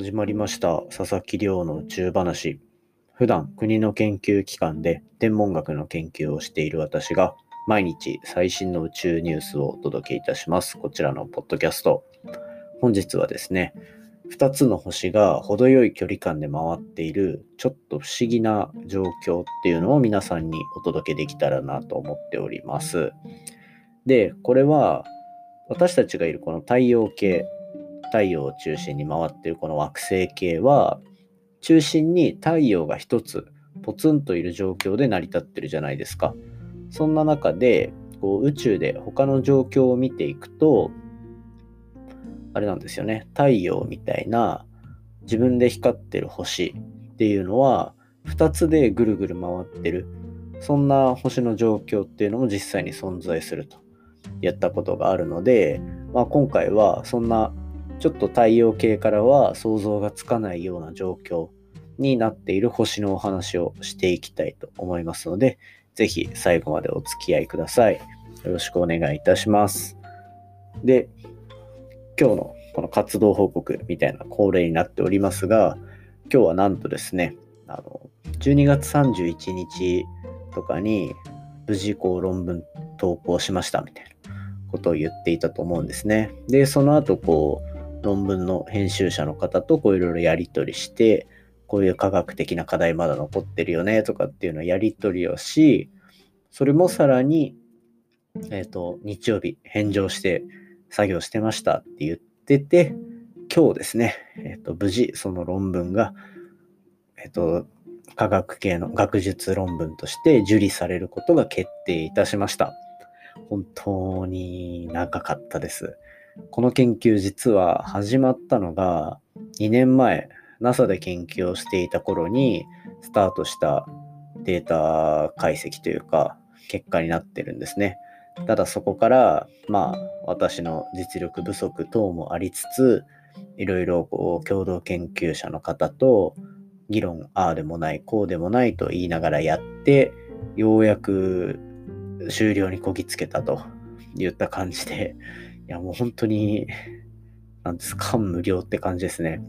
始まりました佐々木亮の宇宙話。普段国の研究機関で天文学の研究をしている私が毎日最新の宇宙ニュースをお届けいたします。こちらのポッドキャスト。本日はですね、2つの星が程よい距離感で回っているちょっと不思議な状況っていうのを皆さんにお届けできたらなと思っております。で、これは私たちがいるこの太陽系太陽を中心に回っているこの惑星系は中心に太陽が一つポツンといる状況で成り立ってるじゃないですか。そんな中でこう宇宙で他の状況を見ていくとあれなんですよね。太陽みたいな自分で光ってる星っていうのは2つでぐるぐる回ってる。そんな星の状況っていうのも実際に存在すると。やったことがあるので、まあ、今回はそんなちょっと太陽系からは想像がつかないような状況になっている星のお話をしていきたいと思いますので、ぜひ最後までお付き合いください。よろしくお願いいたします。で、今日のこの活動報告みたいな恒例になっておりますが、今日はなんとですね、あの12月31日とかに無事こう論文投稿しましたみたいなことを言っていたと思うんですね。で、その後こう論文の編集者の方とこういろいろやり取りして、こういう科学的な課題まだ残ってるよねとかっていうのをやり取りをし、それもさらに、えっ、ー、と、日曜日返上して作業してましたって言ってて、今日ですね、えっ、ー、と、無事その論文が、えっ、ー、と、科学系の学術論文として受理されることが決定いたしました。本当に長かったです。この研究実は始まったのが2年前 NASA で研究をしていた頃にスタートしたデータ解析というか結果になってるんですね。ただそこからまあ私の実力不足等もありつついろいろこう共同研究者の方と議論ああでもないこうでもないと言いながらやってようやく終了にこぎつけたといった感じでいや、もう本当に、なんです、感無量って感じですね。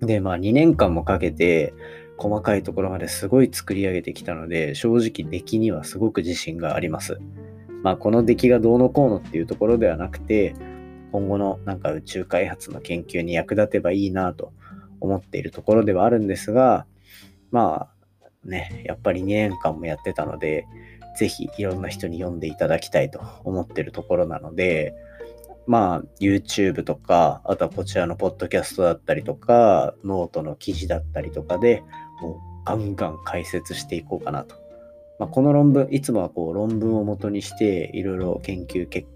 で、まあ2年間もかけて、細かいところまですごい作り上げてきたので、正直出来にはすごく自信があります。まあこの出来がどうのこうのっていうところではなくて、今後のなんか宇宙開発の研究に役立てばいいなと思っているところではあるんですが、まあね、やっぱり2年間もやってたので、ぜひいろんな人に読んでいただきたいと思ってるところなので、まあ、YouTube とか、あとはこちらのポッドキャストだったりとか、ノートの記事だったりとかで、もうガンガン解説していこうかなと。まあ、この論文、いつもはこう論文を元にして、いろいろ研究結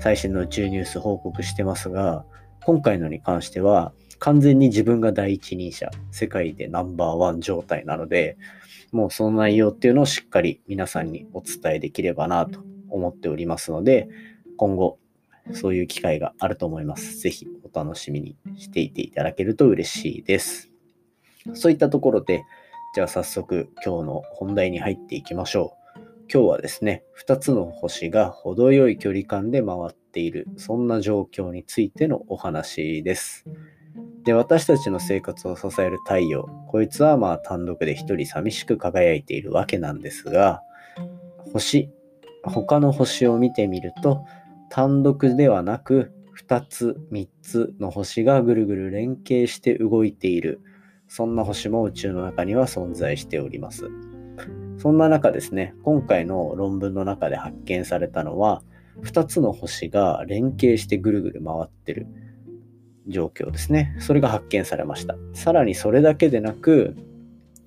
最新の宇宙ニュース報告してますが、今回のに関しては、完全に自分が第一人者、世界でナンバーワン状態なので、もうその内容っていうのをしっかり皆さんにお伝えできればなと思っておりますので、今後そういう機会があると思います。ぜひお楽しみにしていていただけると嬉しいです。そういったところで、じゃあ早速今日の本題に入っていきましょう。今日はですね、2つの星が程よい距離感で回っている、そんな状況についてのお話です。で、私たちの生活を支える太陽、こいつはまあ単独で一人寂しく輝いているわけなんですが、星、他の星を見てみると、単独ではなく2つ3つの星がぐるぐる連携して動いている。そんな星も宇宙の中には存在しております。そんな中ですね今回の論文の中で発見されたのは2つの星が連携してぐるぐる回ってる状況ですね。それが発見されました。さらにそれだけでなく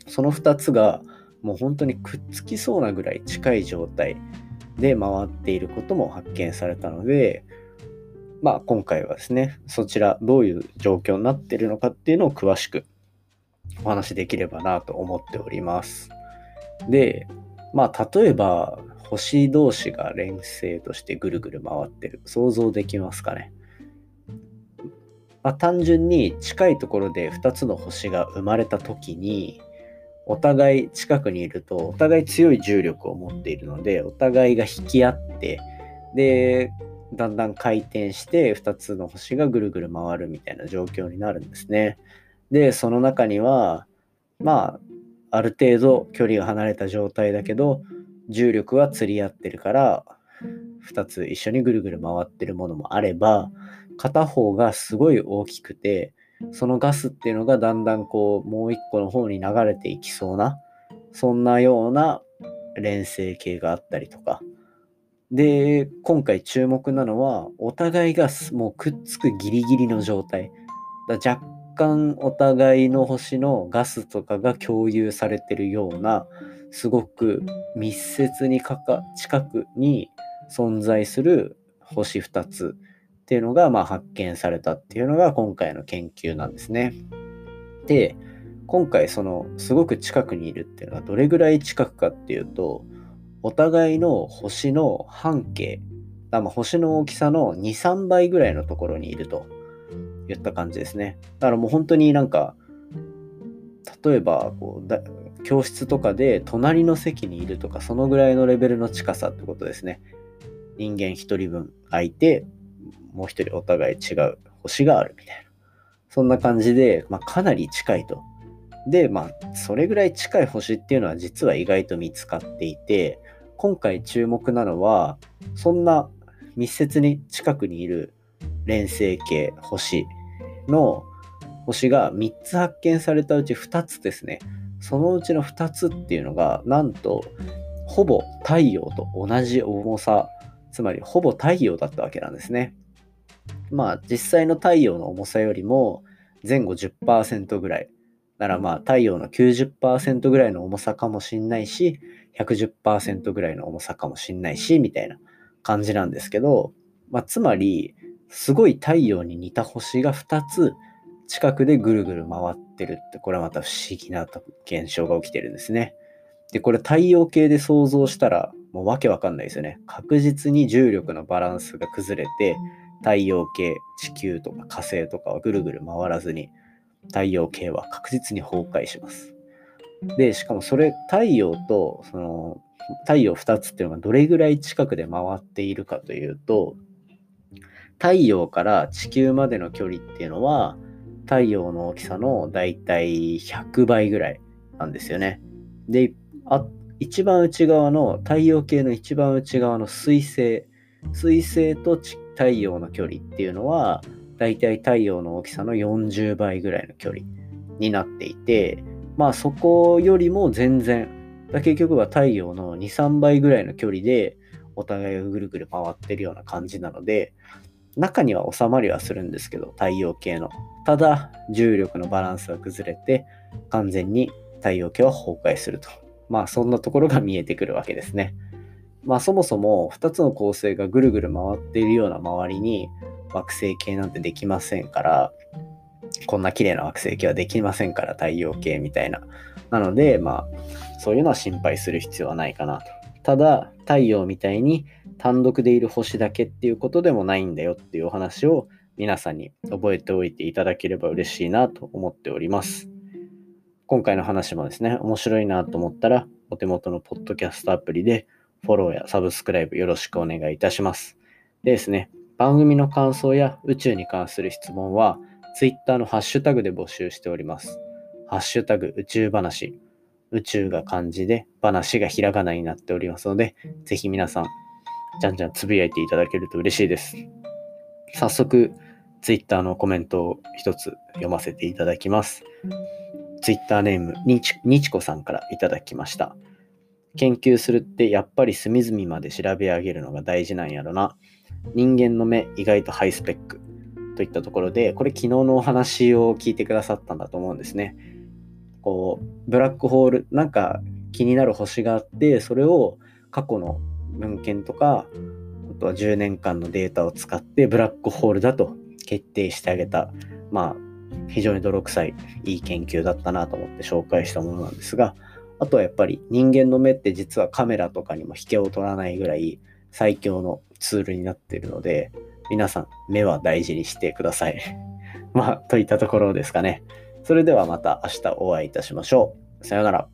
その2つがもう本当にくっつきそうなぐらい近い状態で回っていることも発見されたので、まあ今回はですね、そちらどういう状況になっているのかっていうのを詳しくお話しできればなと思っております。で、まあ例えば星同士が連星としてぐるぐる回ってる。想像できますかね？まあ、単純に近いところで2つの星が生まれた時にお互い近くにいるとお互い強い重力を持っているのでお互いが引き合ってでだんだん回転して2つの星がぐるぐる回るみたいな状況になるんですね。でその中にはまあある程度距離が離れた状態だけど重力は釣り合ってるから2つ一緒にぐるぐる回ってるものもあれば片方がすごい大きくてそのガスっていうのがだんだんこうもう一個の方に流れていきそうなそんなような連星系があったりとか。で今回注目なのはお互いがもうくっつくギリギリの状態。だ若干お互いの星のガスとかが共有されてるようなすごく密接にかか近くに存在する星2つ。っていうのがまあ発見されたっていうのが今回の研究なんですね。で今回そのすごく近くにいるっていうのはどれぐらい近くかっていうとお互いの星の半径まあ星の大きさの23倍ぐらいのところにいると言った感じですね。だからもう本当になんか例えばこうだ教室とかで隣の席にいるとかそのぐらいのレベルの近さってことですね。人間1人分空いてもう1人お互い違う星があるみたいな。そんな感じで、まあ、かなり近いと。で、まあ、それぐらい近い星っていうのは実は意外と見つかっていて、今回注目なのは、そんな密接に近くにいる連星系星の星が3つ発見されたうち2つですね。そのうちの2つっていうのが、なんと、ほぼ太陽と同じ重さ、つまりほぼ太陽だったわけなんですね。まあ、実際の太陽の重さよりも前後10%ぐらい。ならまあ、太陽の90%ぐらいの重さかもしんないし、110%ぐらいの重さかもしんないし、みたいな感じなんですけど、まあ、つまり、すごい太陽に似た星が2つ近くでぐるぐる回ってるって、これはまた不思議な現象が起きてるんですね。で、これ太陽系で想像したら、もうわけわかんないですよね。確実に重力のバランスが崩れて、太陽系、地球とか火星とかはぐるぐる回らずに、太陽系は確実に崩壊します。で、しかもそれ、太陽と、その、太陽2つっていうのがどれぐらい近くで回っているかというと、太陽から地球までの距離っていうのは、太陽の大きさのだいたい100倍ぐらいなんですよね。で、あ一番内側の太陽系の一番内側の水星、水星と太陽の距離っていうのは、だいたい太陽の大きさの40倍ぐらいの距離になっていて、まあそこよりも全然、結局は太陽の2、3倍ぐらいの距離でお互いがぐるぐる回ってるような感じなので、中には収まりはするんですけど、太陽系の。ただ、重力のバランスが崩れて、完全に太陽系は崩壊すると。まあ、そんなところが見えてくるわけですね。まあ、そもそも2つの恒星がぐるぐる回っているような周りに惑星系なんてできませんから、こんな綺麗な惑星系はできませんから、太陽系みたいな。なので、まあ、そういうのは心配する必要はないかなと。ただ、太陽みたいに単独でいる星だけっていうことでもないんだよっていうお話を皆さんに覚えておいていただければ嬉しいなと思っております。今回の話もですね、面白いなと思ったら、お手元のポッドキャストアプリでフォローやサブスクライブよろしくお願いいたします。でですね、番組の感想や宇宙に関する質問は、Twitter のハッシュタグで募集しております。ハッシュタグ宇宙話。宇宙が漢字で、話がひらがなになっておりますので、ぜひ皆さんじゃんじゃんつぶやいていただけると嬉しいです。早速、ツイッターのコメントを一つ読ませていただきます。ツイッターネームにち、にちこさんからいただきました。研究するってやっぱり隅々まで調べ上げるのが大事なんやろな。人間の目意外とハイスペックといったところで、これ昨日のお話を聞いてくださったんだと思うんですね。こう、ブラックホール、なんか気になる星があって、それを過去の文献とか、あとは10年間のデータを使ってブラックホールだと決定してあげた、まあ、非常に泥臭いいい研究だったなと思って紹介したものなんですが、あとはやっぱり人間の目って実はカメラとかにも引けを取らないぐらい最強のツールになっているので、皆さん目は大事にしてください。まあ、といったところですかね。それではまた明日お会いいたしましょう。さよなら。